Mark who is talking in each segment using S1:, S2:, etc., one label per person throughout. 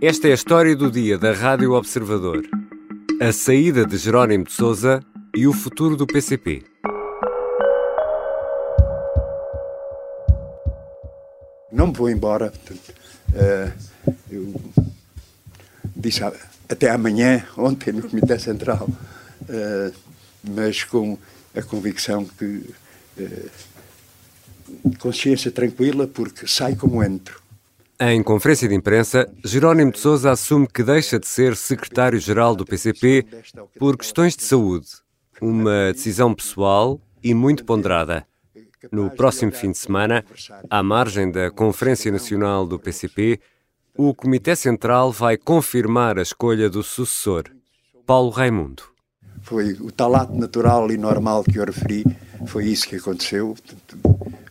S1: Esta é a história do dia da Rádio Observador. A saída de Jerónimo de Souza e o futuro do PCP.
S2: Não me vou embora. Portanto, uh, eu disse até amanhã, ontem no Comitê Central, uh, mas com a convicção que uh, consciência tranquila porque sai como entro.
S1: Em conferência de imprensa, Jerónimo de Sousa assume que deixa de ser secretário-geral do PCP por questões de saúde. Uma decisão pessoal e muito ponderada. No próximo fim de semana, à margem da Conferência Nacional do PCP, o Comitê Central vai confirmar a escolha do sucessor, Paulo Raimundo.
S2: Foi o tal ato natural e normal que eu referi, foi isso que aconteceu.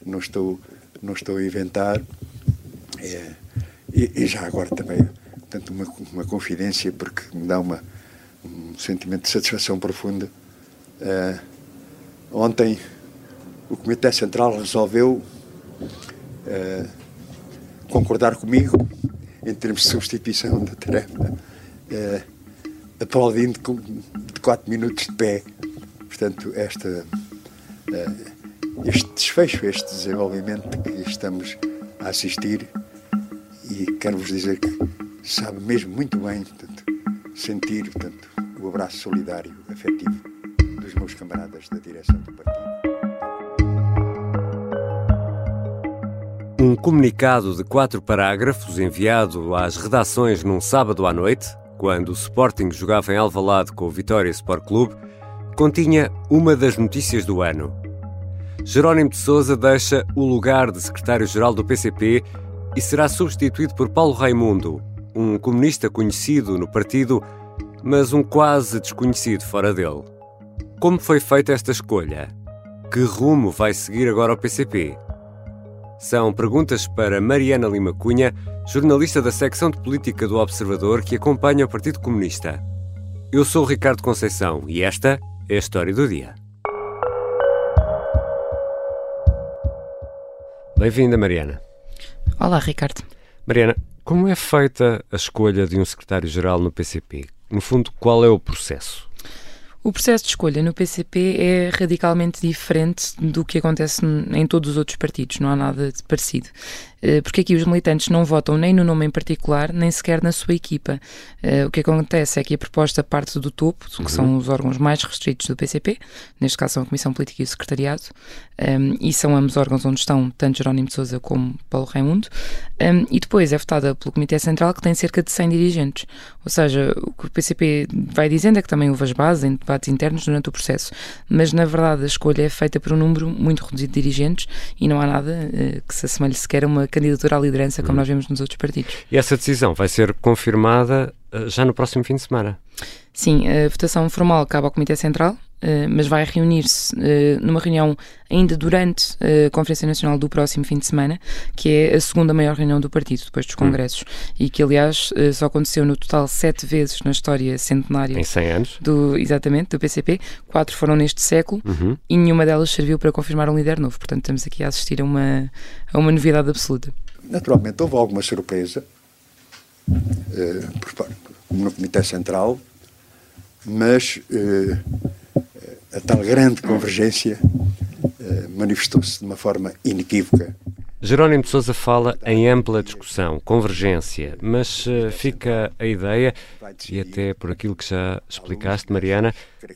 S2: Não estou, não estou a inventar. É, e, e, já agora também, portanto, uma, uma confidência, porque me dá uma, um sentimento de satisfação profunda. É, ontem, o Comitê Central resolveu é, concordar comigo em termos de substituição da tarefa, é, aplaudindo de 4 minutos de pé. Portanto, esta, é, este desfecho, este desenvolvimento que estamos a assistir, e quero-vos dizer que sabe mesmo muito bem portanto, sentir portanto, o abraço solidário, afetivo dos meus camaradas da direção do partido.
S1: Um comunicado de quatro parágrafos enviado às redações num sábado à noite, quando o Sporting jogava em Alvalade com o Vitória Sport Clube, continha uma das notícias do ano. Jerónimo de Sousa deixa o lugar de secretário-geral do PCP e será substituído por Paulo Raimundo, um comunista conhecido no partido, mas um quase desconhecido fora dele. Como foi feita esta escolha? Que rumo vai seguir agora o PCP? São perguntas para Mariana Lima Cunha, jornalista da secção de política do Observador que acompanha o Partido Comunista. Eu sou Ricardo Conceição e esta é a história do dia. Bem-vinda, Mariana.
S3: Olá, Ricardo.
S1: Mariana, como é feita a escolha de um secretário-geral no PCP? No fundo, qual é o processo?
S3: O processo de escolha no PCP é radicalmente diferente do que acontece em todos os outros partidos, não há nada de parecido. Eh, porque aqui os militantes não votam nem no nome em particular, nem sequer na sua equipa. Eh, o que acontece é que a proposta parte do topo, que uhum. são os órgãos mais restritos do PCP, neste caso são a Comissão Política e o Secretariado, ehm, e são ambos órgãos onde estão tanto Jerónimo de Sousa como Paulo Raimundo, ehm, e depois é votada pelo Comitê Central, que tem cerca de 100 dirigentes. Ou seja, o que o PCP vai dizendo é que também houve as bases em debates internos durante o processo, mas na verdade a escolha é feita por um número muito reduzido de dirigentes e não há nada uh, que se assemelhe sequer a uma candidatura à liderança, como hum. nós vemos nos outros partidos.
S1: E essa decisão vai ser confirmada uh, já no próximo fim de semana?
S3: Sim, a votação formal cabe ao Comitê Central, Uh, mas vai reunir-se uh, numa reunião ainda durante a Conferência Nacional do próximo fim de semana, que é a segunda maior reunião do partido, depois dos hum. congressos, hum. e que, aliás, uh, só aconteceu no total sete vezes na história centenária.
S1: Em 100 anos?
S3: Do, exatamente, do PCP. Quatro foram neste século
S1: uhum.
S3: e nenhuma delas serviu para confirmar um líder novo. Portanto, estamos aqui a assistir a uma, a uma novidade absoluta.
S2: Naturalmente, houve alguma surpresa por, no Comitê Central, mas a tal grande convergência eh, manifestou-se de uma forma inequívoca.
S1: Jerónimo de Sousa fala em ampla discussão, convergência, mas uh, fica a ideia, e até por aquilo que já explicaste, Mariana,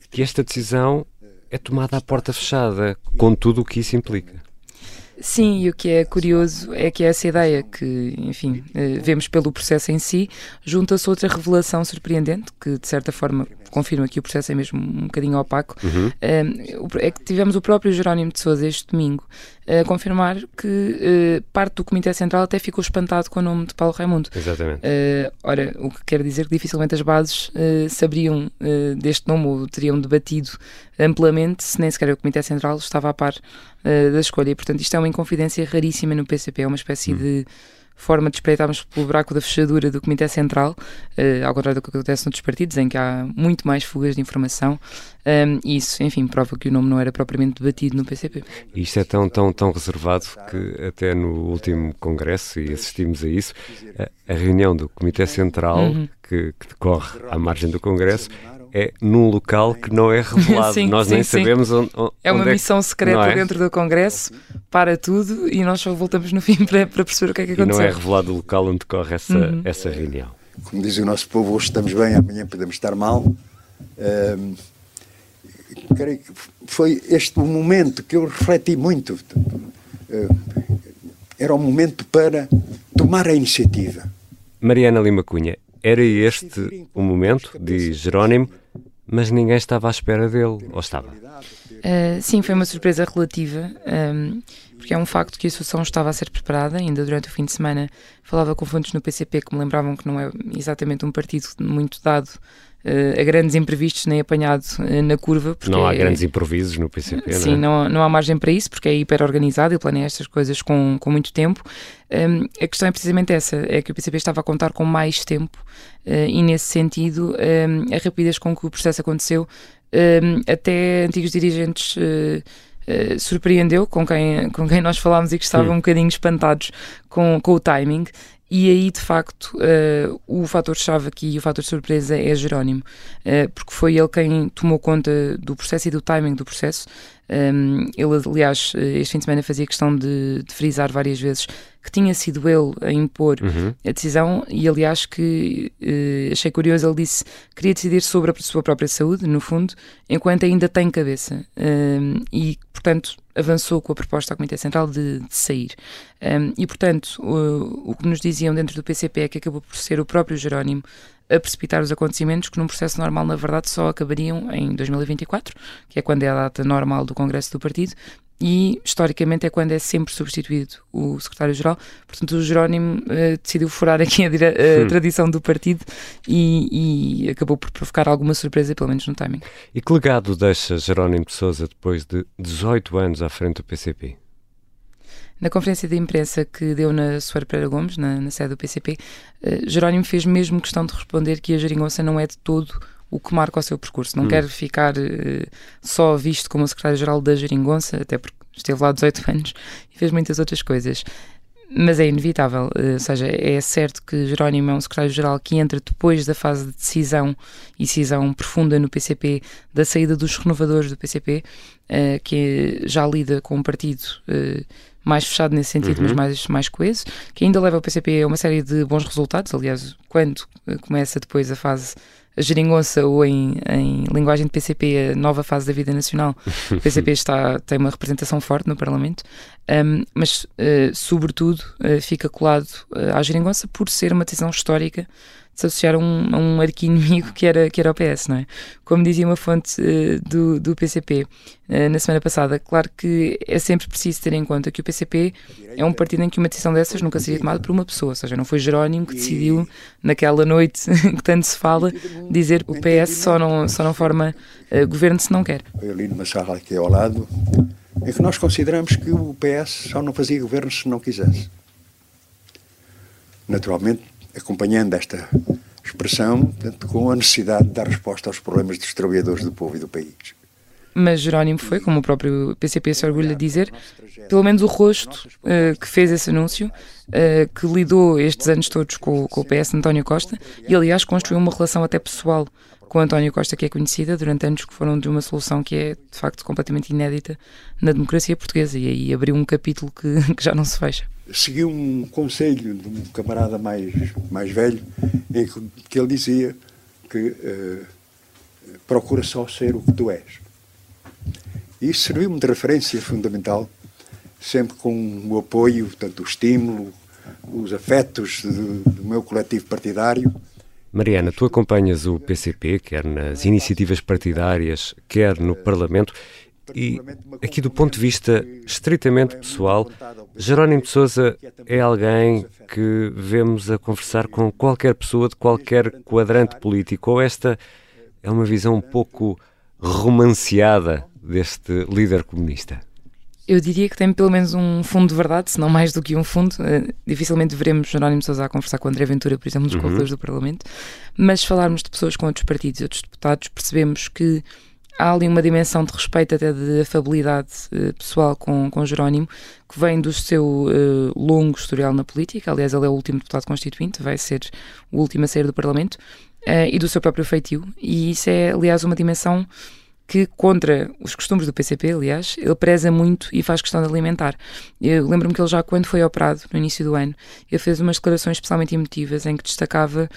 S1: que esta decisão é tomada à porta fechada, com tudo o que isso implica.
S3: Sim, e o que é curioso é que essa ideia que, enfim, eh, vemos pelo processo em si, junta-se outra revelação surpreendente, que de certa forma confirma que o processo é mesmo um bocadinho opaco,
S1: uhum.
S3: Eh, é que tivemos o próprio Jerónimo de Sousa este domingo a confirmar que uh, parte do Comitê Central até ficou espantado com o nome de Paulo Raimundo.
S1: Exatamente.
S3: Uh, ora, o que quer dizer que dificilmente as bases uh, saberiam deste nome ou teriam debatido amplamente se nem sequer o Comitê Central estava a par da escolha. E, portanto, isto é uma inconfidência raríssima no PCP, é uma espécie hum. de forma de espreitarmos pelo buraco da fechadura do Comitê Central, uh, ao contrário do que acontece noutros partidos, em que há muito mais fugas de informação. Um, e isso, enfim, prova que o nome não era propriamente debatido no PCP.
S1: Isto é tão, tão, tão reservado que até no último congresso, e assistimos a isso, a, a reunião do Comitê Central, uhum. Que, que decorre à margem do Congresso, é num local que não é revelado. sim, nós sim, nem sim. sabemos onde, onde,
S3: É uma missão é secreta é? dentro do Congresso, para tudo e nós só voltamos no fim para, para perceber o que é que aconteceu.
S1: E não é revelado o local onde decorre essa, uhum. essa reunião.
S2: Como diz o nosso povo, hoje estamos bem, amanhã podemos estar mal. Um, creio que foi este o momento que eu refleti muito. Era o momento para tomar a iniciativa.
S1: Mariana Lima Cunha, era este o momento, diz Jerónimo, mas ninguém estava à espera dele, ou estava?
S3: Uh, sim, foi uma surpresa relativa, um, porque é um facto que a associação estava a ser preparada, ainda durante o fim de semana falava com fontes no PCP que me lembravam que não é exatamente um partido muito dado a grandes imprevistos nem apanhado uh, na curva.
S1: não há é, grandes improvisos no PCP,
S3: Sim,
S1: não,
S3: é? não, não há margem para isso, porque é hiper organizado e planeia estas coisas com, com muito tempo. Um, a questão é precisamente essa, é que o PCP estava a contar com mais tempo uh, e nesse sentido um, a rapidez com que o processo aconteceu um, até antigos dirigentes Uh, surpreendeu com quem, com quem nós falámos e que estavam um bocadinho espantados com, com o timing. E aí, de facto, uh, o fator-chave aqui, o fator de surpresa é Jerónimo, uh, porque foi ele quem tomou conta do processo e do timing do processo. Um, ele, aliás, este fim de semana fazia questão de, de frisar várias vezes que tinha sido ele a impor uhum. a decisão e, aliás, que uh, achei curioso, ele disse que queria decidir sobre a sua própria saúde, no fundo, enquanto ainda tem cabeça. Um, e, portanto, avançou com a proposta ao Comitê Central de, de sair. Um, e, portanto, o, o que nos diziam dentro do PCP é que acabou por ser o próprio Jerónimo a precipitar os acontecimentos que num processo normal, na verdade, só acabariam em 2024, que é quando é a data normal do Congresso do Partido, e historicamente é quando é sempre substituído o secretário-geral. Portanto, o Jerónimo uh, decidiu furar aqui a, a hum. tradição do partido e, e, acabou por provocar alguma surpresa, pelo menos no timing.
S1: E que legado deixa Jerónimo de Souza depois de 18 anos à frente do PCP?
S3: Na conferência de imprensa que deu na Soeira Pereira Gomes, na, na sede do PCP, uh, eh, Jerónimo fez mesmo questão de responder que a geringonça não é de todo o que marca o seu percurso. Não hum. quer ficar uh, só visto como secretário-geral da geringonça, até porque esteve lá 18 anos e fez muitas outras coisas. Mas é inevitável, uh, ou seja, é certo que Jerónimo é um secretário-geral que entra depois da fase de decisão e decisão profunda no PCP, da saída dos renovadores do PCP, uh, que já lida com um partido mais fechado nesse sentido, uhum. mas mais, mais coeso, que ainda leva o PCP a uma série de bons resultados. Aliás, quando eh, começa depois a fase a geringonça ou em, em linguagem de PCP a nova fase da vida nacional, o PCP está, tem uma representação forte no Parlamento, um, mas uh, sobretudo uh, fica colado uh, à geringonça por ser uma decisão histórica se associar a um, arqui-inimigo que era, que era o PS, não é? Como dizia uma fonte uh, do, do PCP uh, eh, na semana passada, claro que é sempre preciso ter em conta que o PCP é um partido em que uma decisão dessas nunca seria tomada por uma pessoa, ou seja, não foi Jerónimo que decidiu naquela noite que tanto se fala dizer o PS só não, só não forma uh, governo se não quer.
S2: Eu li numa sala aqui ao lado é que nós consideramos que o PS só não fazia governo se não quisesse. Naturalmente, acompanhando esta expressão, portanto, com a necessidade de dar resposta aos problemas dos trabalhadores do povo e do país.
S3: Mas Jerónimo foi, como o próprio PCP se orgulha de dizer, pelo menos o rosto uh, que fez esse anúncio, uh, que lidou estes anos todos com, com o PS António Costa e, aliás, construiu uma relação até pessoal com António Costa, que é conhecida durante anos que foram de uma solução que é, de facto, completamente inédita na democracia portuguesa e aí abriu um capítulo que, que já não se fecha.
S2: Segui um conselho de um camarada mais, mais velho, em que, que ele dizia que uh, procura só ser o que tu és. Isso serviu-me de referência fundamental, sempre com o apoio, tanto o estímulo, os afetos do, do meu coletivo partidário,
S1: Mariana, tu acompanhas o PCP, quer nas iniciativas partidárias, quer no Parlamento, e aqui do ponto de vista estritamente pessoal, Jerónimo de Sousa é alguém que vemos a conversar com qualquer pessoa de qualquer quadrante político, ou esta é uma visão um pouco romanceada deste líder comunista?
S3: Eu diria que tem pelo menos um fundo de verdade, se não mais do que um fundo. Uh, dificilmente veremos Jerónimo Sousa a conversar com André Ventura, por exemplo, nos uhum. corredores do Parlamento. Mas se falarmos de pessoas com outros partidos e outros deputados, percebemos que há ali uma dimensão de respeito, até de afabilidade uh, pessoal com, com Jerónimo, que vem do seu uh, longo historial na política. Aliás, ele é o último deputado constituinte, vai ser o último a sair do Parlamento, uh, e do seu próprio feitio. E isso é, aliás, uma dimensão que, contra os costumes do PCP, aliás, ele preza muito e faz questão de alimentar. Eu lembro-me que ele já, quando foi operado, no início do ano, ele fez umas declarações especialmente emotivas em que destacava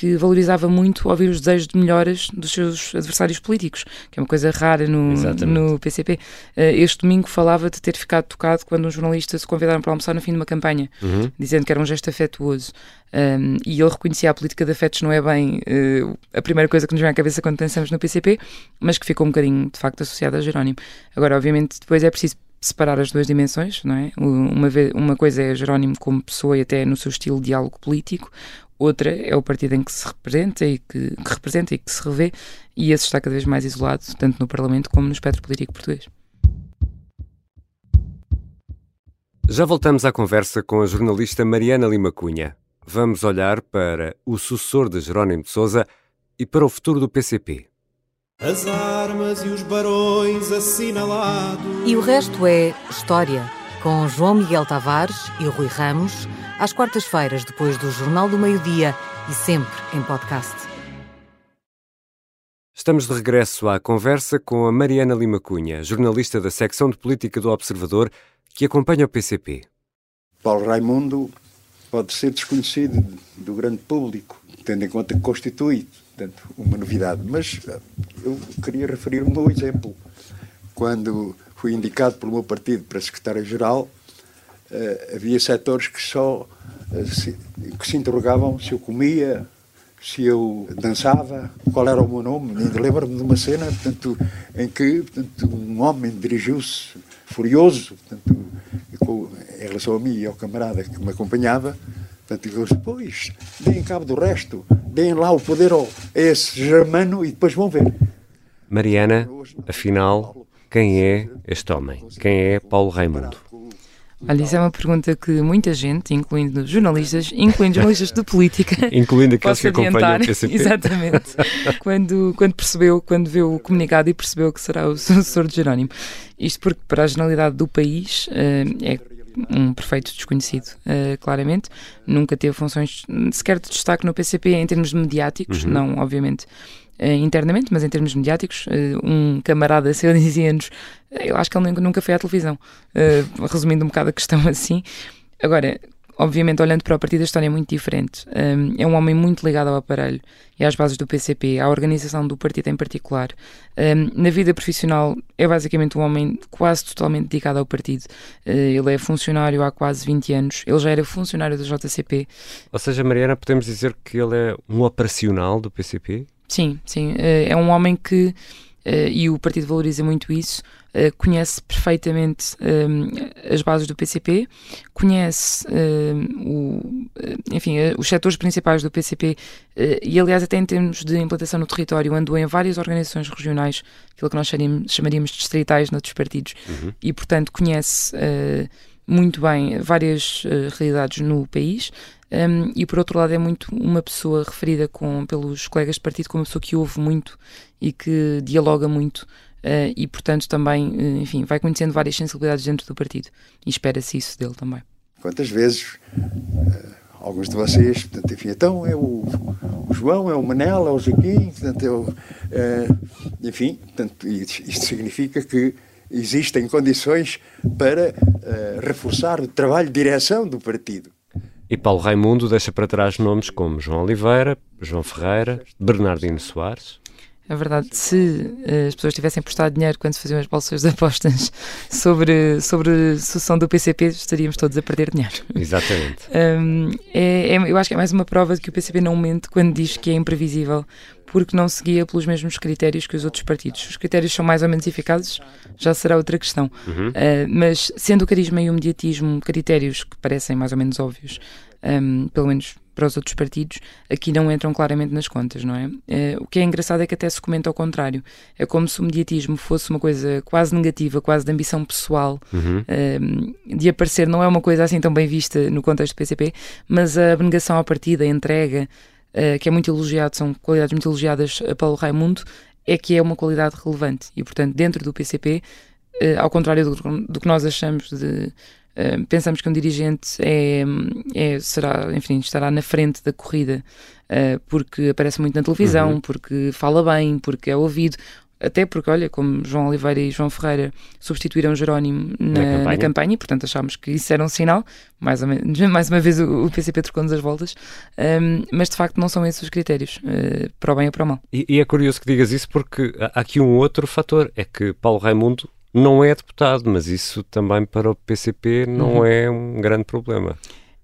S3: que valorizava muito ouvir os desejos de melhoras dos seus adversários políticos, que é uma coisa rara no, no PCP. Eh, este domingo falava de ter ficado tocado quando um jornalista se convidaram para almoçar no fim de uma campanha, uhum. dizendo que era um gesto afetuoso. Um, e ele reconhecia a política de afetos não é bem uh, a primeira coisa que nos vem à cabeça quando pensamos no PCP, mas que ficou um bocadinho, de facto, associada a Jerónimo. Agora, obviamente, depois é preciso separar as duas dimensões, não é? Uma, uma coisa é Jerónimo como pessoa e até no seu estilo de diálogo político, outra é o partido em que se representa e que, que, representa e que se revê, e esse está cada vez mais isolado, tanto no Parlamento como no espectro político português.
S1: Já voltamos à conversa com a jornalista Mariana Lima Cunha. Vamos olhar para o sucessor de Jerónimo de Sousa e para o futuro do PCP.
S4: As armas e os barões assinalados.
S5: E o resto é história, com João Miguel Tavares e Rui Ramos às quartas-feiras, depois do Jornal do Meio-Dia e sempre em podcast.
S1: Estamos de regresso à conversa com a Mariana Lima Cunha, jornalista da secção de política do Observador, que acompanha o PCP.
S2: Paulo Raimundo pode ser desconhecido do grande público, tendo em conta que constitui portanto, uma novidade, mas eh, eu queria referir um meu exemplo. Quando fui indicado pelo meu partido para secretário-geral, havia setores que só uh, se, que se interrogavam se eu comia, se eu dançava, qual era o meu nome. Lembro-me de uma cena portanto, em que portanto, um homem dirigiu-se furioso portanto, com, em relação a mim e ao camarada que me acompanhava. Portanto, ele disse, pois, deem cabo do resto, deem lá o poder ao, a esse germano e depois vão ver.
S1: Mariana, afinal, quem é este homem? Quem é Paulo Raimundo?
S3: Olha, isso é uma pergunta que muita gente, incluindo jornalistas, incluindo jornalistas de política,
S1: incluindo aqueles que acompanham o
S3: PCP. Exatamente. quando, quando percebeu, quando viu o comunicado e percebeu que será o sucessor de Jerónimo. Isto porque, para a generalidade do país, eh, é um perfeito desconhecido, uh, claramente. Nunca teve funções sequer de destaque no PCP em termos mediáticos, uhum. não, obviamente, internamente, mas em termos mediáticos. Uh, um camarada seu dizia-nos eu acho que ele nunca foi à televisão. Resumindo um bocado a questão assim. Agora, obviamente, olhando para o partido, a história é muito diferente. É um homem muito ligado ao aparelho e às bases do PCP, à organização do partido em particular. Na vida profissional, é basicamente um homem quase totalmente dedicado ao partido. Ele é funcionário há quase 20 anos, ele já era funcionário do JCP.
S1: Ou seja, Mariana, podemos dizer que ele é um operacional do PCP?
S3: Sim, sim. Uh, é um homem que uh, e o partido valoriza muito isso, uh, conhece perfeitamente um, eh, as bases do PCP, conhece o, enfim, os setores principais do PCP e, aliás, até em termos de implantação no território, andou em várias organizações regionais, aquilo que nós chamaríamos, distritais noutros partidos, uhum. e, portanto, conhece muito bem várias realidades no país. Um, e por outro lado é muito uma pessoa referida com, pelos colegas de partido como uma pessoa que ouve muito e que dialoga muito uh, e portanto também, uh, enfim, vai conhecendo várias sensibilidades dentro do partido e espera-se isso dele também.
S2: Quantas vezes uh, alguns de vocês, portanto, enfim, então é o, o, João, é o Manel, é o Joaquim, portanto, é o, enfim, portanto, isto significa que existem condições para reforçar o trabalho de direção do partido.
S1: E Paulo Raimundo deixa para trás nomes como João Oliveira, João Ferreira, Bernardino Soares.
S3: É verdade, se uh, as pessoas tivessem postado dinheiro quando se faziam as bolsas de apostas sobre, sobre a sucessão do PCP, estaríamos todos a perder dinheiro.
S1: Exatamente.
S3: um, é, é, eu acho que é mais uma prova de que o PCP não mente quando diz que é imprevisível, porque não seguia pelos mesmos critérios que os outros partidos. Os critérios são mais ou menos eficazes, já será outra questão. Uhum. Uh, mas sendo o carisma e o mediatismo critérios que parecem mais ou menos óbvios, um, pelo menos para os outros partidos, aqui não entram claramente nas contas, não é? Uh, o que é engraçado é que até se comenta ao contrário. É como se o mediatismo fosse uma coisa quase negativa, quase de ambição pessoal, uhum. uh, de aparecer, não é uma coisa assim tão bem vista no contexto do PCP, mas a abnegação à partida, a entrega, uh, que é muito elogiado, são qualidades muito elogiadas a Paulo Raimundo, é que é uma qualidade relevante. E, portanto, dentro do PCP, ao contrário do, do que nós achamos de Uh, pensamos que um dirigente é, é, será, enfim, estará na frente da corrida uh, porque aparece muito na televisão, uhum. porque fala bem, porque é ouvido. Até porque, olha, como João Oliveira e João Ferreira substituíram Jerónimo na, na, campanha. na campanha, e portanto achámos que isso era um sinal. Mais, menos, mais uma vez o, o PCP trocou-nos as voltas, um, mas de facto não são esses os critérios, uh, para o bem ou para o mal.
S1: E, e, é curioso que digas isso porque há aqui um outro fator: é que Paulo Raimundo não é deputado, mas isso também para o PCP não uhum. é um grande problema.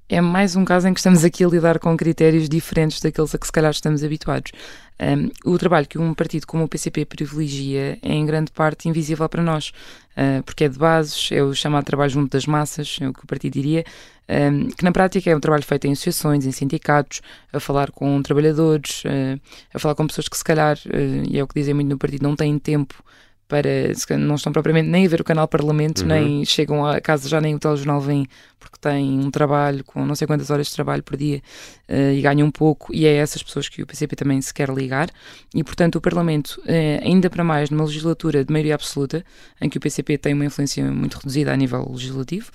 S3: É mais um caso em que estamos aqui a lidar com critérios diferentes daqueles a que se calhar estamos habituados. Um, o trabalho que um partido como o PCP privilegia é em grande parte invisível para nós, uh, porque é de bases, é o chamado trabalho junto das massas, é o que o partido diria, um, que na prática é um trabalho feito em associações, em sindicatos, a falar com trabalhadores, uh, a falar com pessoas que se calhar, uh, e é o que dizem muito no partido, não têm tempo para não estão propriamente nem a ver o canal Parlamento, uhum. nem chegam a casa já nem o telejornal vem porque têm um trabalho com não sei quantas horas de trabalho por dia uh, e ganham um pouco e é essas pessoas que o PCP também se quer ligar e portanto o Parlamento, uh, ainda para mais numa legislatura de maioria absoluta, em que o PCP tem uma influência muito reduzida a nível legislativo,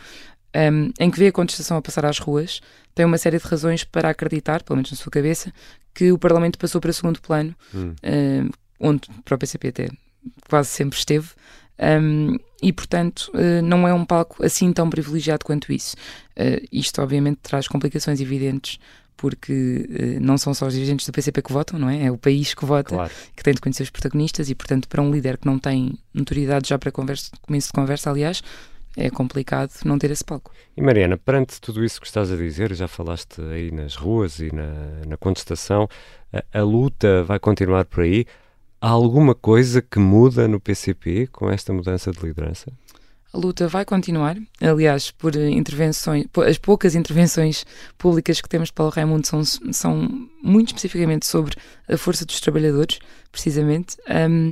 S3: um, ehm, em que vê a contestação a passar às ruas, tem uma série de razões para acreditar, pelo menos na sua cabeça, que o Parlamento passou para segundo plano, hum. uh, onde para o PCP até quase sempre esteve. Um, e portanto uh, não é um palco assim tão privilegiado quanto isso. Uh, isto obviamente traz complicações evidentes porque uh, não são só os dirigentes do PCP que votam, não é? É o país que vota, claro. que tem de conhecer os protagonistas e portanto para um líder que não tem notoriedade já para conversa, começo de conversa, aliás, é complicado não ter esse palco.
S1: E Mariana, perante tudo isso que estás a dizer, já falaste aí nas ruas e na, na contestação, a, a luta vai continuar por aí. Há alguma coisa que muda no PCP com esta mudança de liderança?
S3: A luta vai continuar. Aliás, por intervenções, as poucas intervenções públicas que temos de Paulo Raimundo são, são muito especificamente sobre a força dos trabalhadores, precisamente. Um,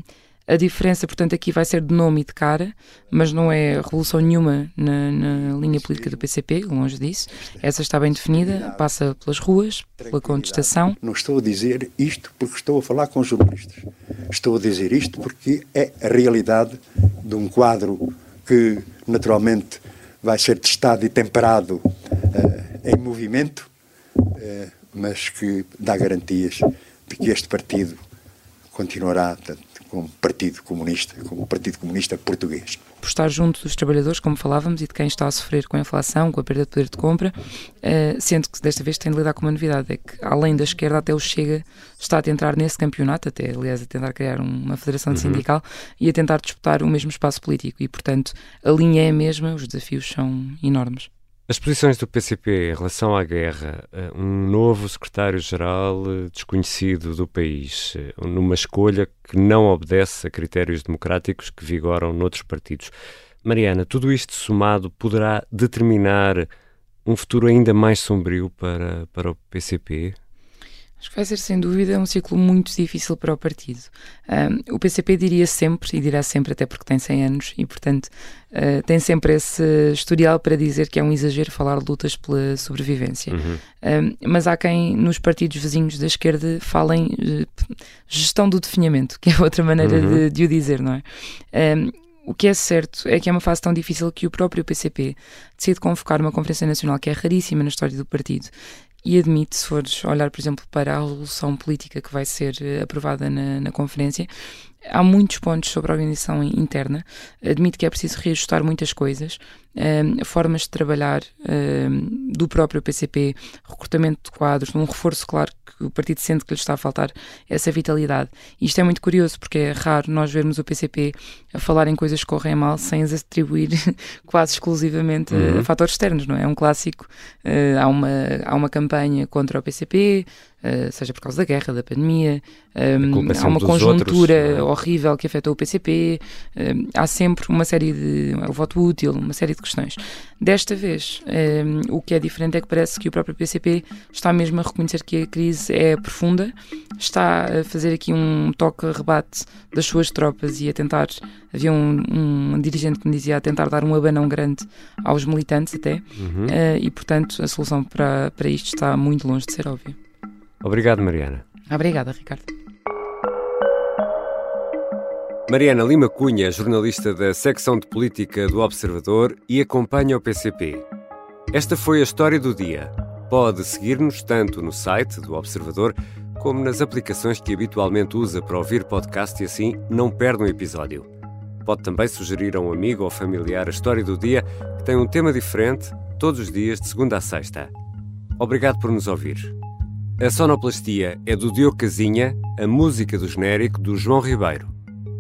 S3: a diferença, portanto, aqui vai ser de nome e de cara, mas não é revolução nenhuma na, na, linha política do PCP, longe disso. Essa está bem definida, passa pelas ruas, pela contestação.
S2: Não estou a dizer isto porque estou a falar com jornalistas. Estou a dizer isto porque é a realidade de um quadro que, naturalmente, vai ser testado e temperado uh, em movimento, uh, mas que dá garantias de que este partido continuará como Partido Comunista, como Partido Comunista Português.
S3: Por estar junto dos trabalhadores, como falávamos, e de quem está a sofrer com a inflação, com a perda de poder de compra, uh, sendo que desta vez tem de lidar com uma novidade, é que além da esquerda até o Chega está a tentar nesse campeonato, até aliás a tentar criar uma federação uhum. sindical e a tentar disputar o mesmo espaço político e portanto a linha é a mesma, os desafios são enormes.
S1: As posições do PCP em relação à guerra, eh, um novo secretário-geral eh, desconhecido do país, eh, numa escolha que não obedece a critérios democráticos que vigoram noutros partidos. Mariana, tudo isto somado poderá determinar um futuro ainda mais sombrio para, para o PCP?
S3: Acho que vai ser, sem dúvida, um ciclo muito difícil para o partido. Um, o PCP diria sempre, e dirá sempre, até porque tem 100 anos, e portanto uh, tem sempre esse historial para dizer que é um exagero falar de lutas pela sobrevivência. Uhum. Um, mas há quem nos partidos vizinhos da esquerda falem uh, gestão do definhamento, que é outra maneira uhum. de, de, o dizer, não é? Um, o que é certo é que é uma fase tão difícil que o próprio PCP decide convocar uma Conferência Nacional que é raríssima na história do partido e admite, se fores olhar, por exemplo, para a resolução política que vai ser eh, aprovada na, na conferência, há muitos pontos sobre a organização interna. Admite que é preciso reajustar muitas coisas, um, formas de trabalhar um, do próprio PCP, recrutamento de quadros, um reforço, claro, que o partido sente que lhe está a faltar essa vitalidade. E isto é muito curioso, porque é raro nós vermos o PCP a falar em coisas que correm mal sem as atribuir quase exclusivamente uhum. a fatores externos, não é? É um clássico. Uh, há, uma, há uma campanha contra o PCP, Uh, seja por causa da guerra, da pandemia, um, há uma conjuntura outros, é? horrível que afetou o PCP, há sempre uma série de. o voto útil, uma série de questões. Desta vez, um, o que é diferente é que parece que o próprio PCP está mesmo a reconhecer que a crise é profunda, está a fazer aqui um toque-rebate das suas tropas e a tentar. Havia um, um, dirigente que me dizia a tentar dar um abanão grande aos militantes, até, uhum. uh, e portanto a solução para, para isto está muito longe de ser óbvia.
S1: Obrigado, Mariana.
S3: Obrigada, Ricardo.
S1: Mariana Lima Cunha é jornalista da secção de política do Observador e acompanha o PCP. Esta foi a história do dia. Pode seguir-nos tanto no site do Observador como nas aplicações que habitualmente usa para ouvir podcast e assim não perde um episódio. Pode também sugerir a um amigo ou familiar a história do dia que tem um tema diferente todos os dias de segunda a sexta. Obrigado por nos ouvir. A sonoplastia é do Diogo Casinha, a música do genérico do João Ribeiro.